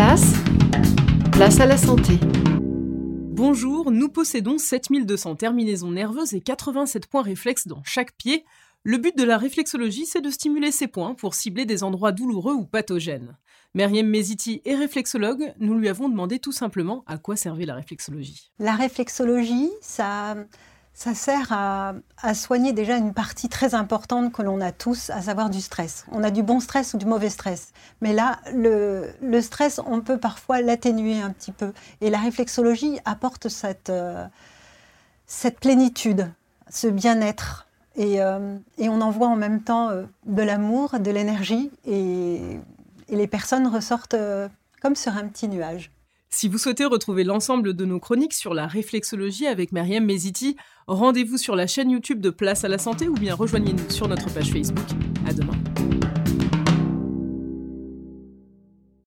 place, place à la santé. Bonjour, nous possédons 7200 terminaisons nerveuses et 87 points réflexes dans chaque pied. Le but de la réflexologie, c'est de stimuler ces points pour cibler des endroits douloureux ou pathogènes. Meriem Meziti est réflexologue, nous lui avons demandé tout simplement à quoi servait la réflexologie. La réflexologie, ça, ça sert à, soigner déjà une partie très importante que l'on a tous, à savoir du stress. On a du bon stress ou du mauvais stress. Mais là, le, stress, on peut parfois l'atténuer un petit peu. Et la réflexologie apporte cette, euh, plénitude, ce bien-être. Et, euh, et, on envoie en même temps euh, de l'amour, de l'énergie, et, et, les personnes ressortent comme sur un petit nuage. Si vous souhaitez retrouver l'ensemble de nos chroniques sur la réflexologie avec Mariam Meziti, rendez-vous sur la chaîne YouTube de Place à la Santé ou bien rejoignez-nous sur notre page Facebook. À demain.